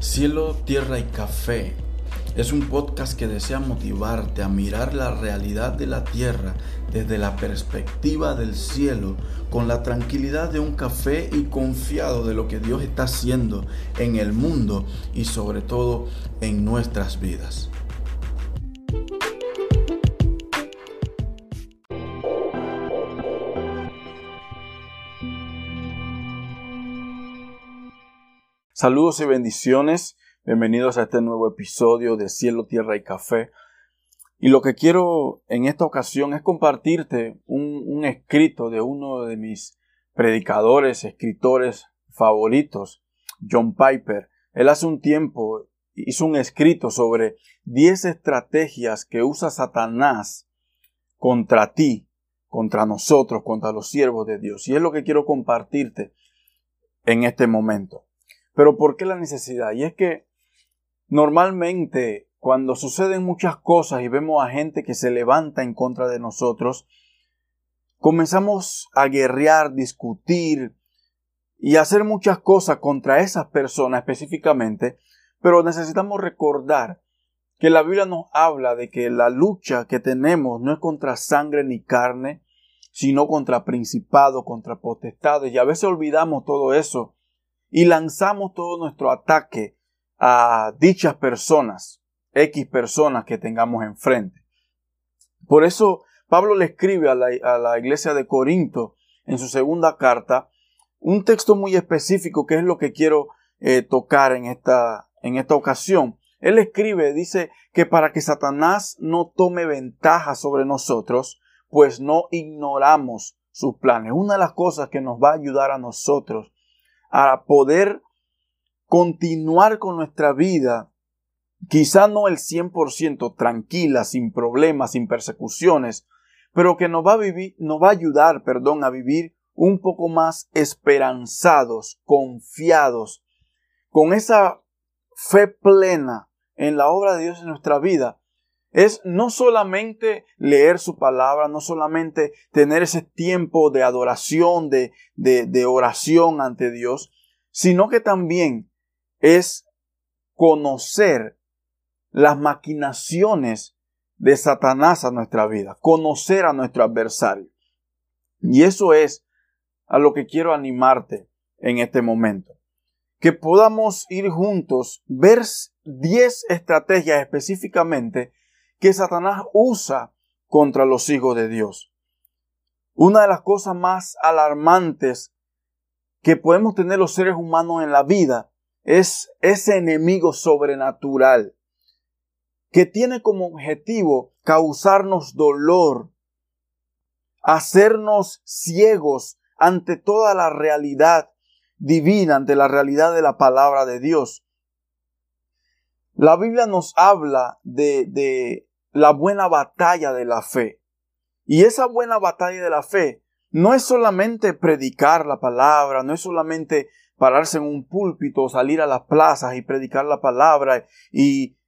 Cielo, Tierra y Café es un podcast que desea motivarte a mirar la realidad de la tierra desde la perspectiva del cielo, con la tranquilidad de un café y confiado de lo que Dios está haciendo en el mundo y sobre todo en nuestras vidas. Saludos y bendiciones. Bienvenidos a este nuevo episodio de Cielo, Tierra y Café. Y lo que quiero en esta ocasión es compartirte un, escrito de uno de mis predicadores, escritores favoritos, John Piper. Él hace un tiempo hizo un escrito sobre 10 estrategias que usa Satanás contra ti, contra nosotros, contra los siervos de Dios. Y es lo que quiero compartirte en este momento. Pero ¿por qué la necesidad? Y es que normalmente cuando suceden muchas cosas y vemos a gente que se levanta en contra de nosotros, comenzamos a guerrear, discutir y hacer muchas cosas contra esas personas específicamente, pero necesitamos recordar que la Biblia nos habla de que la lucha que tenemos no es contra sangre ni carne, sino contra principados, contra potestades, y a veces olvidamos todo eso y lanzamos todo nuestro ataque a dichas personas, X personas que tengamos enfrente. Por eso Pablo le escribe a la, iglesia de Corinto en su segunda carta un texto muy específico que es lo que quiero eh, tocar en esta, en esta ocasión. Él escribe, dice que para que Satanás no tome ventaja sobre nosotros, pues no ignoramos sus planes. Una de las cosas que nos va a ayudar a nosotros a poder continuar con nuestra vida, quizá no el 100% tranquila, sin problemas, sin persecuciones, pero que nos va a vivir, nos va a ayudar, perdón, a vivir un poco más esperanzados, confiados, con esa fe plena en la obra de Dios en nuestra vida, es no solamente leer su palabra, no solamente tener ese tiempo de adoración, de, de, oración ante Dios, sino que también es conocer las maquinaciones de Satanás a nuestra vida, conocer a nuestro adversario. Y eso es a lo que quiero animarte en este momento. Que podamos ir juntos, ver 10 estrategias específicamente que Satanás usa contra los hijos de Dios. Una de las cosas más alarmantes que podemos tener los seres humanos en la vida es ese enemigo sobrenatural que tiene como objetivo causarnos dolor, hacernos ciegos ante toda la realidad divina, ante la realidad de la palabra de Dios. La Biblia nos habla de, de la buena batalla de la fe. Y esa buena batalla de la fe no es solamente predicar la palabra, no es solamente pararse en un púlpito, salir a las plazas y predicar la palabra y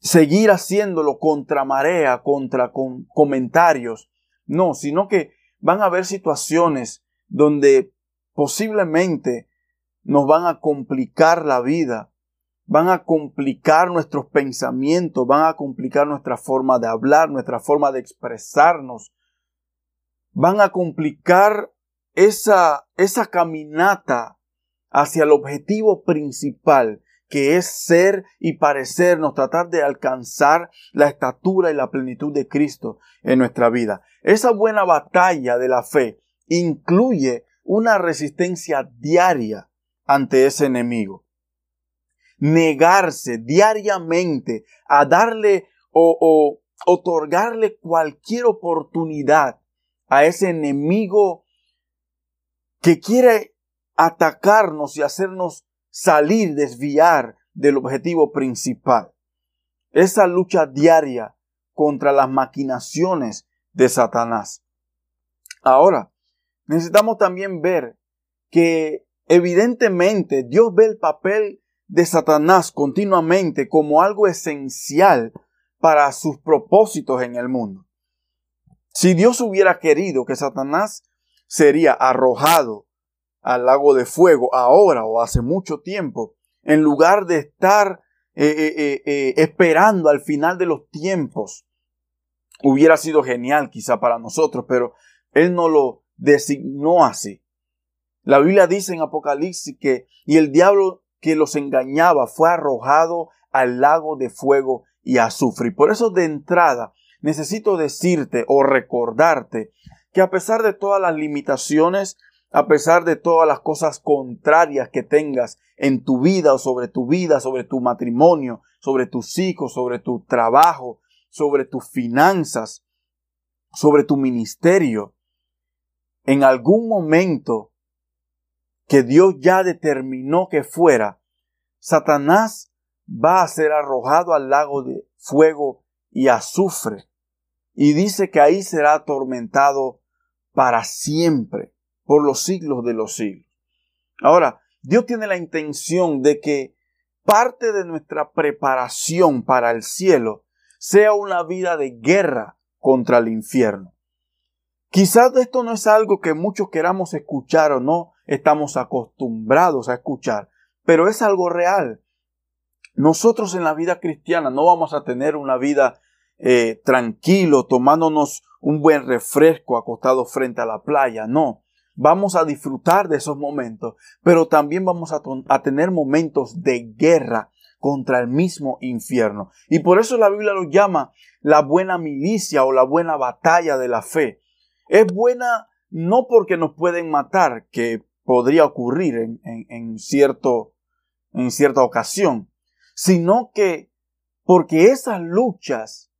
seguir haciéndolo contra marea, contra comentarios. No, sino que van a haber situaciones donde posiblemente nos van a complicar la vida, van a complicar nuestros pensamientos, van a complicar nuestra forma de hablar, nuestra forma de expresarnos, van a complicar esa, esa caminata hacia el objetivo principal, que es ser y parecernos, tratar de alcanzar la estatura y la plenitud de Cristo en nuestra vida. Esa buena batalla de la fe incluye una resistencia diaria ante ese enemigo negarse diariamente a darle o, otorgarle cualquier oportunidad a ese enemigo que quiere atacarnos y hacernos salir, desviar del objetivo principal. Esa lucha diaria contra las maquinaciones de Satanás. Ahora, necesitamos también ver que evidentemente Dios ve el papel de Satanás continuamente como algo esencial para sus propósitos en el mundo. Si Dios hubiera querido que Satanás sería arrojado al lago de fuego ahora o hace mucho tiempo, en lugar de estar eh, eh, esperando al final de los tiempos. Hubiera sido genial quizá para nosotros, pero Él no lo designó así. La Biblia dice en Apocalipsis que, y el diablo que los engañaba fue arrojado al lago de fuego y azufre. Y por eso de entrada necesito decirte o recordarte que a pesar de todas las limitaciones, a pesar de todas las cosas contrarias que tengas en tu vida o sobre tu vida, sobre tu matrimonio, sobre tus hijos, sobre tu trabajo, sobre tus finanzas, sobre tu ministerio, en algún momento que Dios ya determinó que fuera, Satanás va a ser arrojado al lago de fuego y azufre. Y dice que ahí será atormentado para siempre, por los siglos de los siglos. Ahora, Dios tiene la intención de que parte de nuestra preparación para el cielo sea una vida de guerra contra el infierno. Quizás esto no es algo que muchos queramos escuchar o no estamos acostumbrados a escuchar, pero es algo real. Nosotros en la vida cristiana no vamos a tener una vida eh, tranquilo, tomándonos un buen refresco acostado frente a la playa, no. Vamos a disfrutar de esos momentos, pero también vamos a, a tener momentos de guerra contra el mismo infierno. Y por eso la Biblia lo llama la buena milicia o la buena batalla de la fe. Es buena no porque nos pueden matar, que podría ocurrir en, en, cierto, en cierta ocasión, sino que porque esas luchas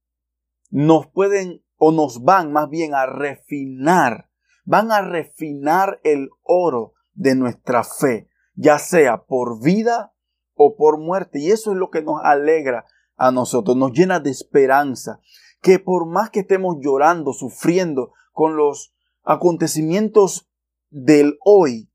nos pueden o nos van más bien a refinar, van a refinar el oro de nuestra fe, ya sea por vida o por muerte. Y eso es lo que nos alegra a nosotros, nos llena de esperanza, que por más que estemos llorando, sufriendo con los acontecimientos del hoy,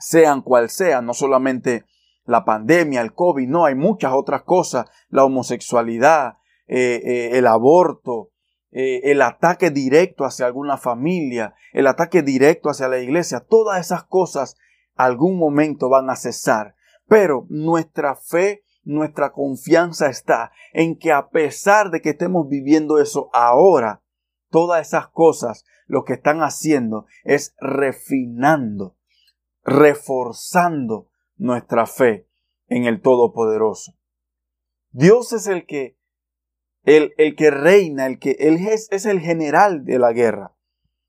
sean cual sean, no solamente la pandemia, el COVID, no, hay muchas otras cosas, la homosexualidad, eh, eh, el aborto, eh, el ataque directo hacia alguna familia, el ataque directo hacia la iglesia, todas esas cosas algún momento van a cesar. Pero nuestra fe, nuestra confianza está en que a pesar de que estemos viviendo eso ahora, todas esas cosas lo que están haciendo es refinando, reforzando nuestra fe en el Todopoderoso. Dios es el que, el, el que reina, el que, él es, es, el general de la guerra.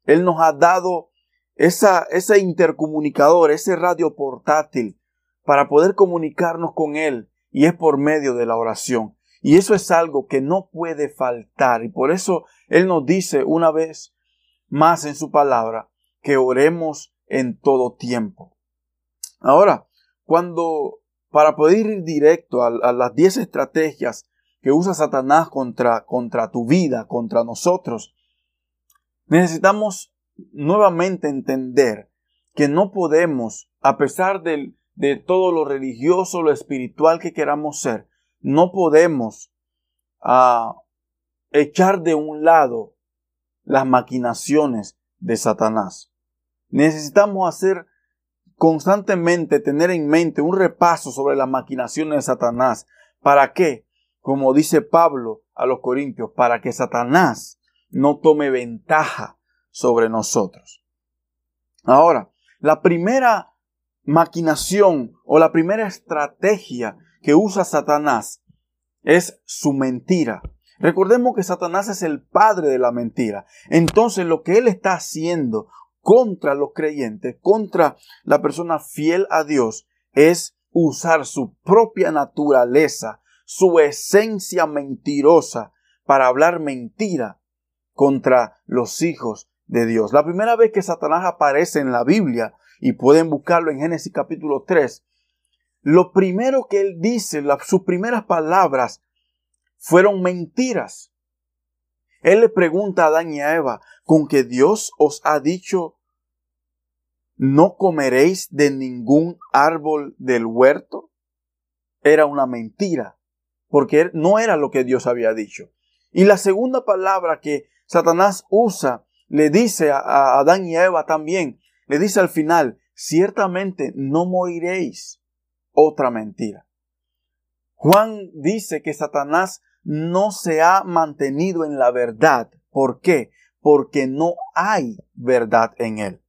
Él nos ha dado esa, ese intercomunicador, ese radio portátil para poder comunicarnos con Él y es por medio de la oración. Y eso es algo que no puede faltar y por eso Él nos dice una vez más en su palabra que oremos en todo tiempo. Ahora, cuando para poder ir directo a, las 10 estrategias que usa Satanás contra, contra tu vida, contra nosotros, necesitamos nuevamente entender que no podemos, a pesar de todo lo religioso, lo espiritual que queramos ser, no podemos ah, echar de un lado las maquinaciones de Satanás. Necesitamos hacer constantemente, tener en mente un repaso sobre las maquinaciones de Satanás. ¿Para qué? Como dice Pablo a los Corintios, para que Satanás no tome ventaja sobre nosotros. Ahora, la primera maquinación o la primera estrategia que usa Satanás es su mentira. Recordemos que Satanás es el padre de la mentira. Entonces lo que él está haciendo contra los creyentes, contra la persona fiel a Dios, es usar su propia naturaleza, su esencia mentirosa, para hablar mentira contra los hijos de Dios. La primera vez que Satanás aparece en la Biblia y pueden buscarlo en Génesis capítulo 3, lo primero que él dice, sus primeras palabras fueron mentiras. Él le pregunta a Adán y a Eva, ¿con que Dios os ha dicho, no comeréis de ningún árbol del huerto? Era una mentira, porque no era lo que Dios había dicho. Y la segunda palabra que Satanás usa, le dice a Adán y a Eva también, le dice al final, ciertamente no moriréis. otra mentira. Juan dice que Satanás no se ha mantenido en la verdad. ¿Por qué? Porque no hay verdad en él.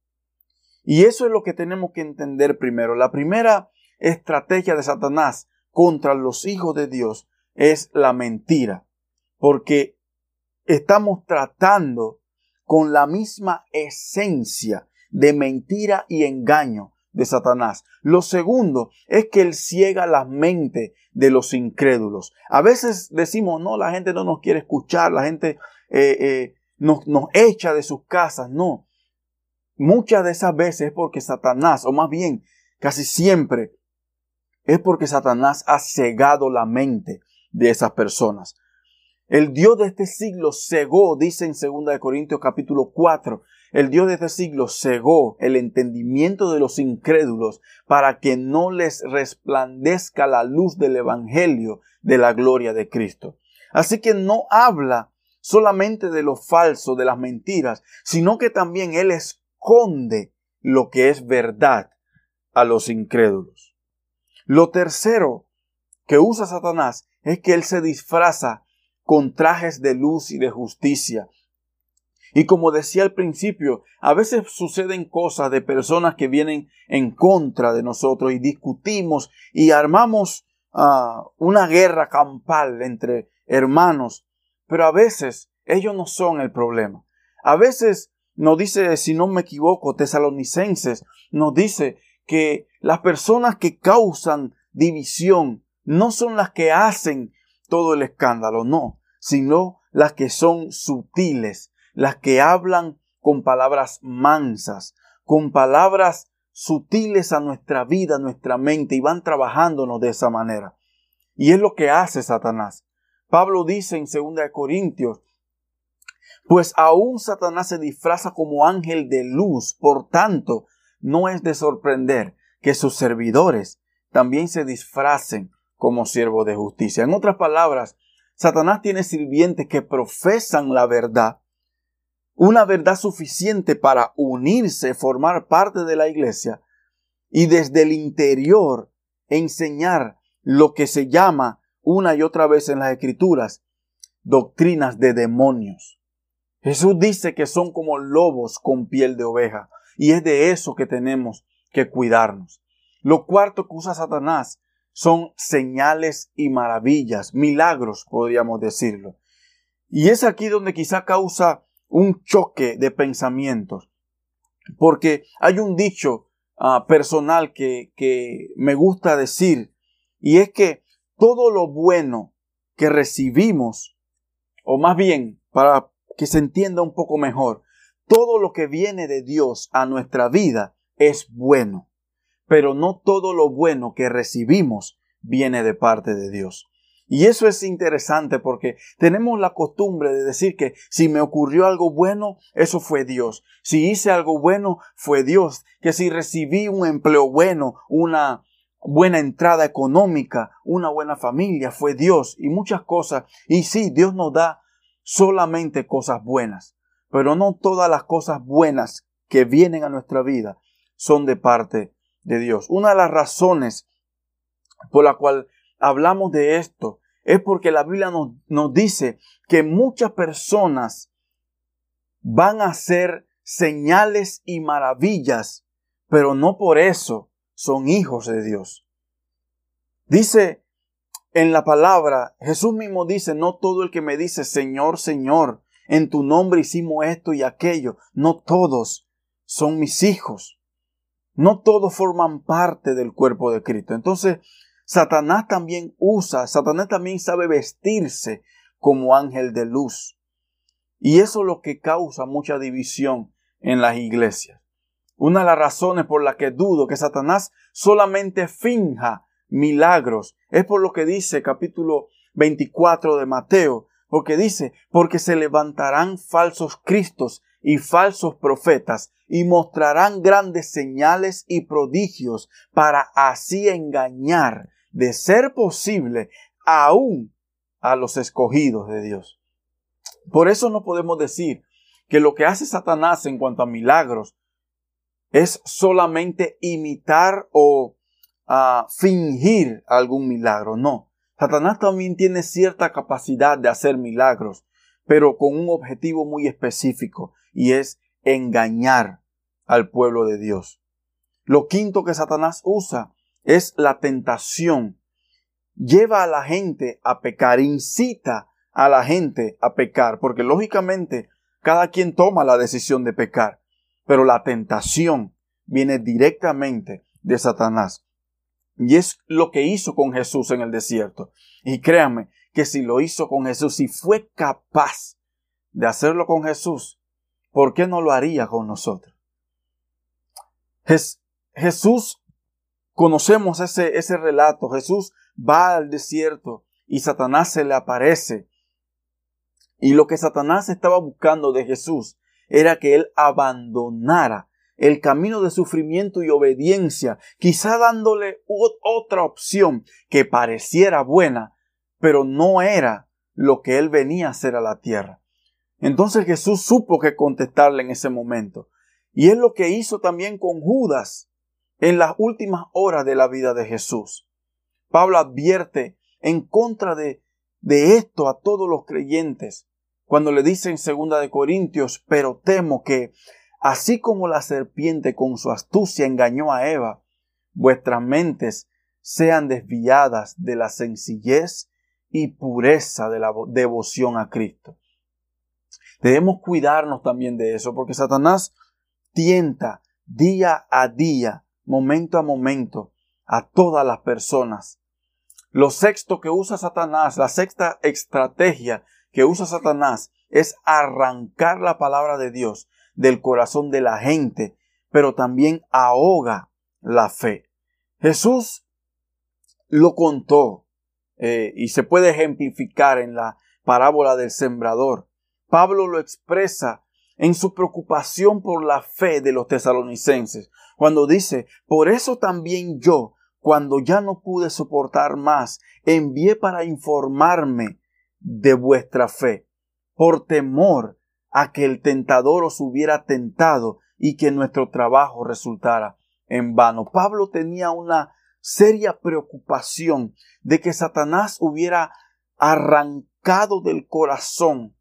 Y eso es lo que tenemos que entender primero. La primera estrategia de Satanás contra los hijos de Dios es la mentira. Porque estamos tratando con la misma esencia de mentira y engaño de Satanás. Lo segundo es que él ciega la mente de los incrédulos. A veces decimos, no, la gente no nos quiere escuchar, la gente eh, eh, nos, nos echa de sus casas. No. Muchas de esas veces es porque Satanás, o más bien casi siempre, es porque Satanás ha cegado la mente de esas personas. El Dios de este siglo cegó, dice en 2 Corintios capítulo 4, el Dios de este siglo cegó el entendimiento de los incrédulos para que no les resplandezca la luz del Evangelio de la gloria de Cristo. Así que no habla solamente de lo falso, de las mentiras, sino que también Él esconde lo que es verdad a los incrédulos. Lo tercero que usa Satanás es que Él se disfraza con trajes de luz y de justicia. Y como decía al principio, a veces suceden cosas de personas que vienen en contra de nosotros y discutimos y armamos ah, una guerra campal entre hermanos, pero a veces ellos no son el problema. A veces nos dice, si no me equivoco, tesalonicenses, nos dice que las personas que causan división no son las que hacen todo el escándalo, no, sino las que son sutiles, las que hablan con palabras mansas, con palabras sutiles a nuestra vida, a nuestra mente, y van trabajándonos de esa manera. Y es lo que hace Satanás. Pablo dice en 2 Corintios, pues aún Satanás se disfraza como ángel de luz, por tanto, no es de sorprender que sus servidores también se disfracen como siervo de justicia. En otras palabras, Satanás tiene sirvientes que profesan la verdad, una verdad suficiente para unirse, formar parte de la iglesia y desde el interior enseñar lo que se llama una y otra vez en las escrituras doctrinas de demonios. Jesús dice que son como lobos con piel de oveja y es de eso que tenemos que cuidarnos. Lo cuarto que usa Satanás son señales y maravillas, milagros, podríamos decirlo. Y es aquí donde quizá causa un choque de pensamientos, porque hay un dicho ah, personal que, que me gusta decir, y es que todo lo bueno que recibimos, o más bien, para que se entienda un poco mejor, todo lo que viene de Dios a nuestra vida es bueno pero no todo lo bueno que recibimos viene de parte de Dios. Y eso es interesante porque tenemos la costumbre de decir que si me ocurrió algo bueno, eso fue Dios. Si hice algo bueno, fue Dios. Que si recibí un empleo bueno, una buena entrada económica, una buena familia, fue Dios y muchas cosas. Y sí, Dios nos da solamente cosas buenas, pero no todas las cosas buenas que vienen a nuestra vida son de parte de Dios. Una de las razones por la cual hablamos de esto es porque la Biblia nos, nos dice que muchas personas van a hacer señales y maravillas, pero no por eso son hijos de Dios. Dice en la palabra, Jesús mismo dice, no todo el que me dice Señor, Señor, en tu nombre hicimos esto y aquello, no todos son mis hijos. No todos forman parte del cuerpo de Cristo. Entonces, Satanás también usa, Satanás también sabe vestirse como ángel de luz. Y eso es lo que causa mucha división en las iglesias. Una de las razones por las que dudo que Satanás solamente finja milagros es por lo que dice capítulo 24 de Mateo, porque dice, porque se levantarán falsos cristos y falsos profetas y mostrarán grandes señales y prodigios para así engañar, de ser posible, aún a los escogidos de Dios. Por eso no podemos decir que lo que hace Satanás en cuanto a milagros es solamente imitar o a fingir algún milagro, no. Satanás también tiene cierta capacidad de hacer milagros, pero con un objetivo muy específico y es engañar al pueblo de Dios. Lo quinto que Satanás usa es la tentación. Lleva a la gente a pecar, incita a la gente a pecar, porque lógicamente cada quien toma la decisión de pecar, pero la tentación viene directamente de Satanás. Y es lo que hizo con Jesús en el desierto. Y créanme que si lo hizo con Jesús, si fue capaz de hacerlo con Jesús, ¿por qué no lo haría con nosotros? Jesús, conocemos ese, ese relato. Jesús va al desierto y Satanás se le aparece. Y lo que Satanás estaba buscando de Jesús era que él abandonara el camino de sufrimiento y obediencia, quizá dándole otra opción que pareciera buena, pero no era lo que él venía a hacer a la tierra. Entonces Jesús supo que contestarle en ese momento. Y es lo que hizo también con Judas en las últimas horas de la vida de Jesús. Pablo advierte en contra de, de esto a todos los creyentes cuando le dice en segunda de Corintios, pero temo que así como la serpiente con su astucia engañó a Eva, vuestras mentes sean desviadas de la sencillez y pureza de la devoción a Cristo. Debemos cuidarnos también de eso, porque Satanás tienta día a día, momento a momento, a todas las personas. Lo sexto que usa Satanás, la sexta estrategia que usa Satanás es arrancar la palabra de Dios del corazón de la gente, pero también ahoga la fe. Jesús lo contó eh, y se puede ejemplificar en la parábola del sembrador. Pablo lo expresa en su preocupación por la fe de los tesalonicenses, cuando dice, por eso también yo, cuando ya no pude soportar más, envié para informarme de vuestra fe, por temor a que el tentador os hubiera tentado y que nuestro trabajo resultara en vano. Pablo tenía una seria preocupación de que Satanás hubiera arrancado del corazón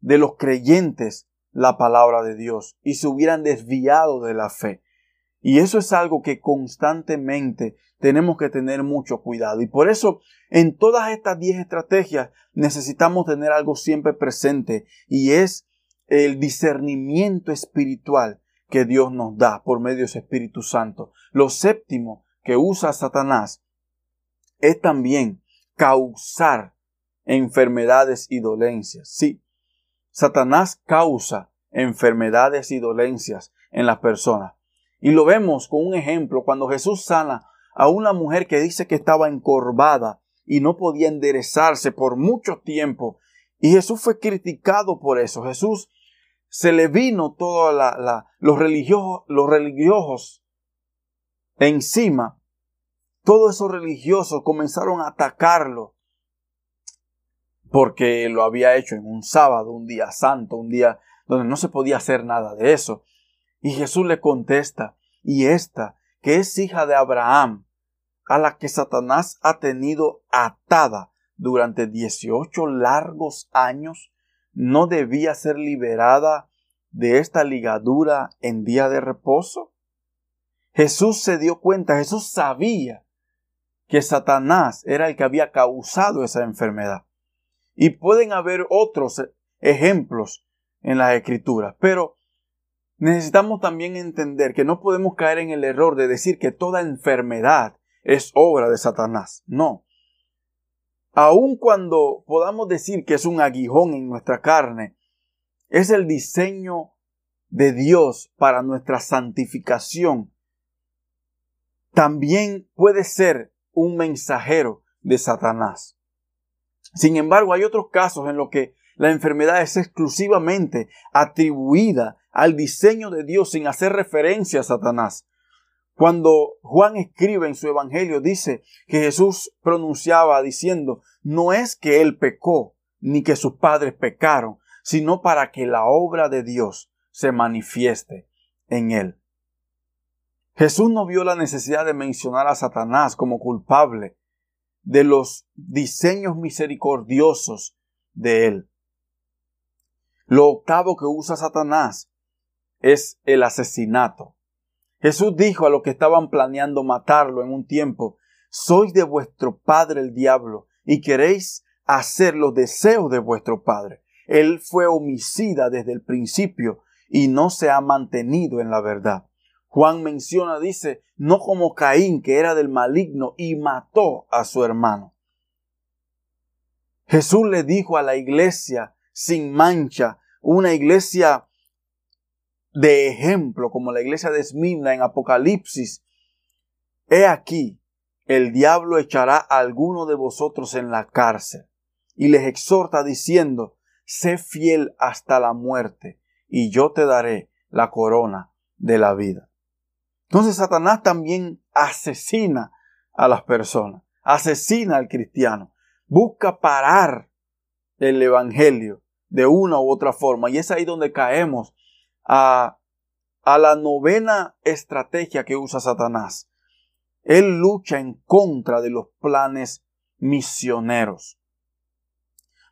de los creyentes la palabra de Dios y se hubieran desviado de la fe. Y eso es algo que constantemente tenemos que tener mucho cuidado. Y por eso en todas estas 10 estrategias necesitamos tener algo siempre presente y es el discernimiento espiritual que Dios nos da por medio de su Espíritu Santo. Lo séptimo que usa Satanás es también causar enfermedades y dolencias. Sí, Satanás causa enfermedades y dolencias en las personas. Y lo vemos con un ejemplo cuando Jesús sana a una mujer que dice que estaba encorvada y no podía enderezarse por mucho tiempo. Y Jesús fue criticado por eso. Jesús se le vino todos los religiosos, los religiosos encima. Todos esos religiosos comenzaron a atacarlo porque lo había hecho en un sábado, un día santo, un día donde no se podía hacer nada de eso. Y Jesús le contesta, y esta, que es hija de Abraham, a la que Satanás ha tenido atada durante 18 largos años, no debía ser liberada de esta ligadura en día de reposo? Jesús se dio cuenta, Jesús sabía que Satanás era el que había causado esa enfermedad. Y pueden haber otros ejemplos en las escrituras, pero necesitamos también entender que no podemos caer en el error de decir que toda enfermedad es obra de Satanás. No. Aun cuando podamos decir que es un aguijón en nuestra carne, es el diseño de Dios para nuestra santificación. También puede ser un mensajero de Satanás. Sin embargo, hay otros casos en los que la enfermedad es exclusivamente atribuida al diseño de Dios sin hacer referencia a Satanás. Cuando Juan escribe en su evangelio, dice que Jesús pronunciaba diciendo, no es que él pecó, ni que sus padres pecaron, sino para que la obra de Dios se manifieste en él. Jesús no vio la necesidad de mencionar a Satanás como culpable de los diseños misericordiosos de él. Lo octavo que usa Satanás es el asesinato. Jesús dijo a los que estaban planeando matarlo en un tiempo, sois de vuestro padre el diablo y queréis hacer los deseos de vuestro padre. Él fue homicida desde el principio y no se ha mantenido en la verdad. Juan menciona, dice, no como Caín, que era del maligno y mató a su hermano. Jesús le dijo a la iglesia sin mancha, una iglesia de ejemplo, como la iglesia de Esmirna en Apocalipsis, he aquí, el diablo echará a alguno de vosotros en la cárcel y les exhorta diciendo, sé fiel hasta la muerte y yo te daré la corona de la vida. Entonces Satanás también asesina a las personas, asesina al cristiano, busca parar el Evangelio de una u otra forma. Y es ahí donde caemos a, a la novena estrategia que usa Satanás. Él lucha en contra de los planes misioneros.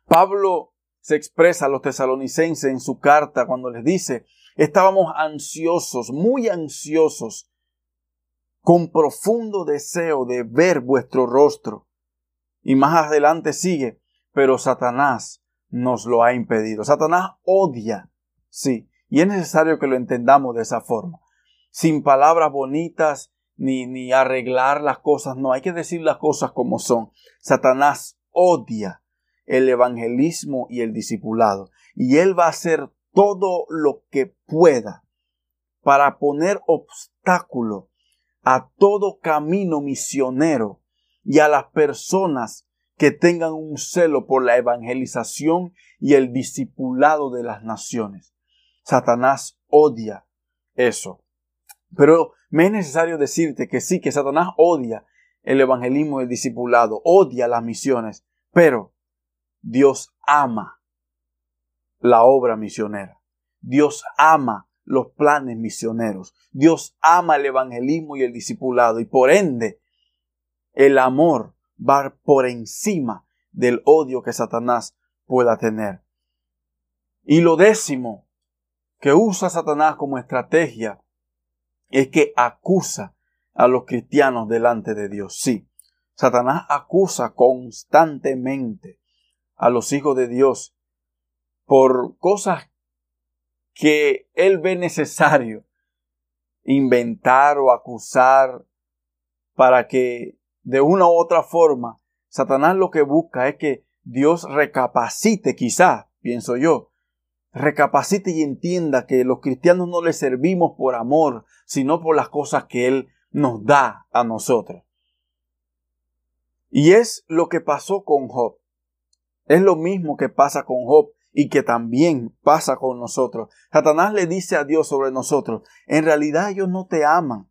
Pablo se expresa a los tesalonicenses en su carta cuando les dice, estábamos ansiosos, muy ansiosos, con profundo deseo de ver vuestro rostro. Y más adelante sigue, pero Satanás nos lo ha impedido. Satanás odia, sí, y es necesario que lo entendamos de esa forma. Sin palabras bonitas ni, ni arreglar las cosas, no, hay que decir las cosas como son. Satanás odia el evangelismo y el discipulado. Y él va a hacer todo lo que pueda para poner obstáculo a todo camino misionero y a las personas que tengan un celo por la evangelización y el discipulado de las naciones. Satanás odia eso. Pero me es necesario decirte que sí, que Satanás odia el evangelismo y el discipulado, odia las misiones, pero Dios ama la obra misionera. Dios ama los planes misioneros. Dios ama el evangelismo y el discipulado y por ende el amor va por encima del odio que Satanás pueda tener. Y lo décimo que usa Satanás como estrategia es que acusa a los cristianos delante de Dios. Sí, Satanás acusa constantemente a los hijos de Dios por cosas que él ve necesario inventar o acusar para que de una u otra forma, Satanás lo que busca es que Dios recapacite, quizá, pienso yo, recapacite y entienda que los cristianos no le servimos por amor, sino por las cosas que Él nos da a nosotros. Y es lo que pasó con Job. Es lo mismo que pasa con Job y que también pasa con nosotros. Satanás le dice a Dios sobre nosotros, en realidad ellos no te aman,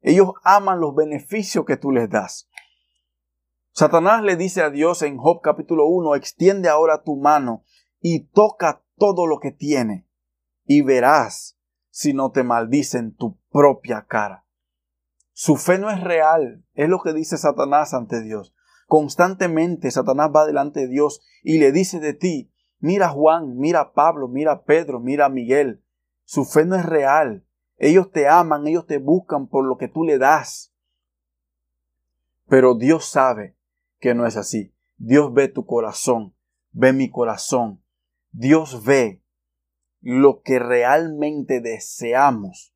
ellos aman los beneficios que tú les das. Satanás le dice a Dios en Job capítulo 1, extiende ahora tu mano y toca todo lo que tiene y verás si no te maldicen tu propia cara. Su fe no es real, es lo que dice Satanás ante Dios. Constantemente Satanás va delante de Dios y le dice de ti, mira Juan, mira Pablo, mira Pedro, mira Miguel. Su fe no es real. Ellos te aman, ellos te buscan por lo que tú le das. Pero Dios sabe que no es así. Dios ve tu corazón, ve mi corazón. Dios ve lo que realmente deseamos.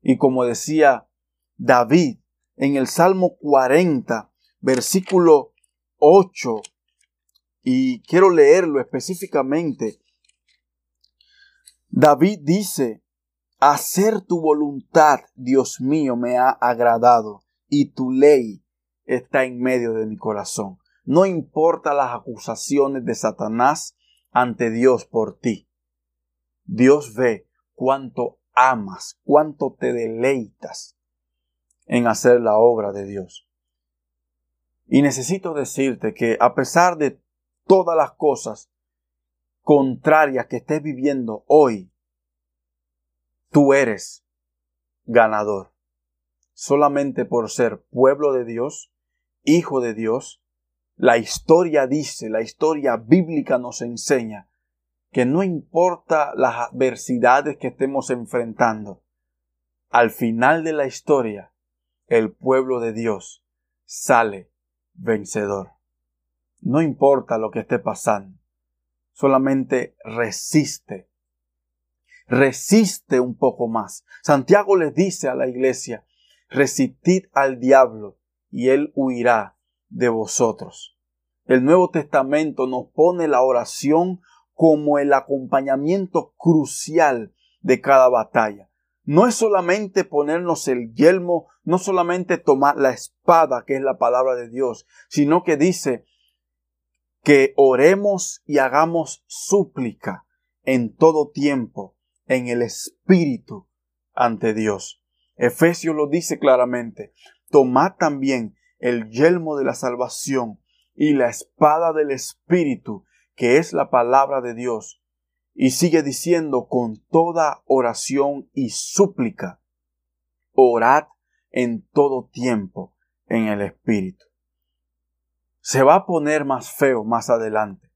Y como decía David en el Salmo 40, versículo 8, y quiero leerlo específicamente. David dice, Hacer tu voluntad, Dios mío, me ha agradado y tu ley está en medio de mi corazón. No importa las acusaciones de Satanás ante Dios por ti. Dios ve cuánto amas, cuánto te deleitas en hacer la obra de Dios. Y necesito decirte que a pesar de todas las cosas contrarias que estés viviendo hoy, tú eres ganador. solamente por ser pueblo de Dios, hijo de Dios. La historia dice, la historia bíblica nos enseña que no importa las adversidades que estemos enfrentando, al final de la historia, el pueblo de Dios sale vencedor. No importa lo que esté pasando, solamente resiste. Resiste un poco más. Santiago les dice a la iglesia, resistid al diablo y él huirá de vosotros. El Nuevo Testamento nos pone la oración como el acompañamiento crucial de cada batalla. No es solamente ponernos el yelmo, no solamente tomar la espada, que es la palabra de Dios, sino que dice que oremos y hagamos súplica en todo tiempo, en el Espíritu, ante Dios. Efesios lo dice claramente. Tomad también el yelmo de la salvación y la espada del Espíritu, que es la palabra de Dios. Y sigue diciendo con toda oración y súplica, orad en todo tiempo en el Espíritu. Se va a poner más feo más adelante,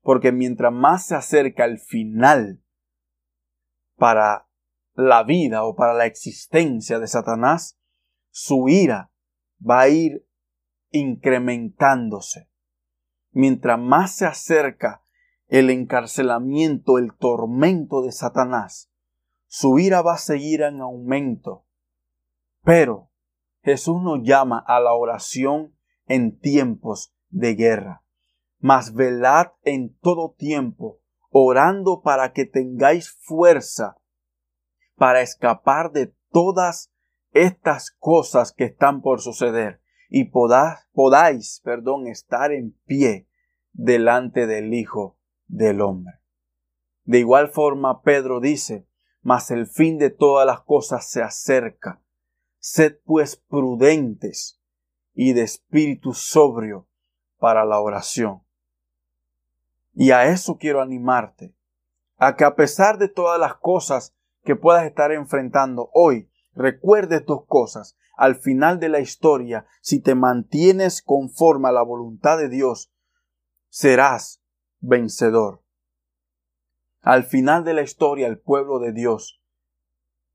porque mientras más se acerca el final para la vida o para la existencia de Satanás, su ira va a ir incrementándose mientras más se acerca el encarcelamiento, el tormento de Satanás, su ira va a seguir en aumento. Pero Jesús nos llama a la oración en tiempos de guerra. Mas velad en todo tiempo, orando para que tengáis fuerza para escapar de todas estas cosas que están por suceder y podáis, perdón, estar en pie delante del Hijo del Hombre. De igual forma, Pedro dice, mas el fin de todas las cosas se acerca. Sed pues prudentes y de espíritu sobrio para la oración. Y a eso quiero animarte, a que a pesar de todas las cosas que puedas estar enfrentando hoy, recuerdes dos cosas al final de la historia, si te mantienes conforme a la voluntad de Dios, serás vencedor. Al final de la historia, el pueblo de Dios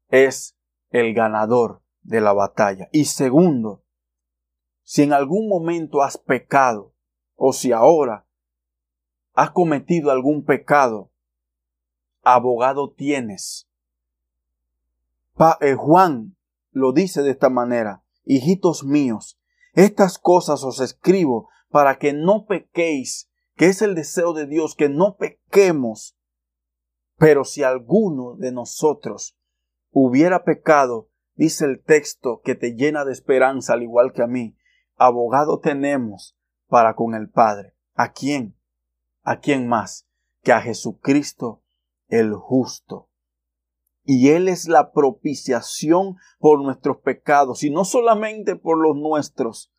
es el ganador de la batalla. Y segundo, si en algún momento has pecado, o si ahora has cometido algún pecado, abogado tienes. Eh, Juan lo dice de esta manera, hijitos míos, estas cosas os escribo para que no pequéis, que es el deseo de Dios, que no pequemos. Pero si alguno de nosotros hubiera pecado, dice el texto que te llena de esperanza al igual que a mí, abogado tenemos para con el Padre. ¿A quién? ¿A quién más? Que a Jesucristo el justo y Él es la propiciación por nuestros pecados, y no solamente por los nuestros,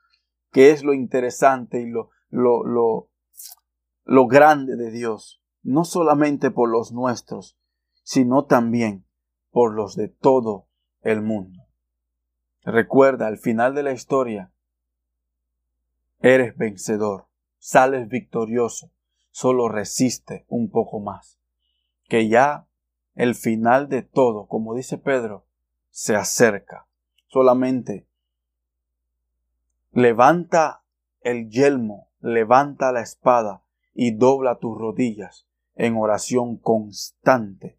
que es lo interesante y lo, lo, lo, grande de Dios, no solamente por los nuestros, sino también por los de todo el mundo. Recuerda, al final de la historia, eres vencedor, sales victorioso, solo resiste un poco más, que ya el final de todo, como dice Pedro, se acerca. Solamente levanta el yelmo, levanta la espada y dobla tus rodillas en oración constante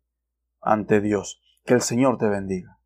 ante Dios. Que el Señor te bendiga.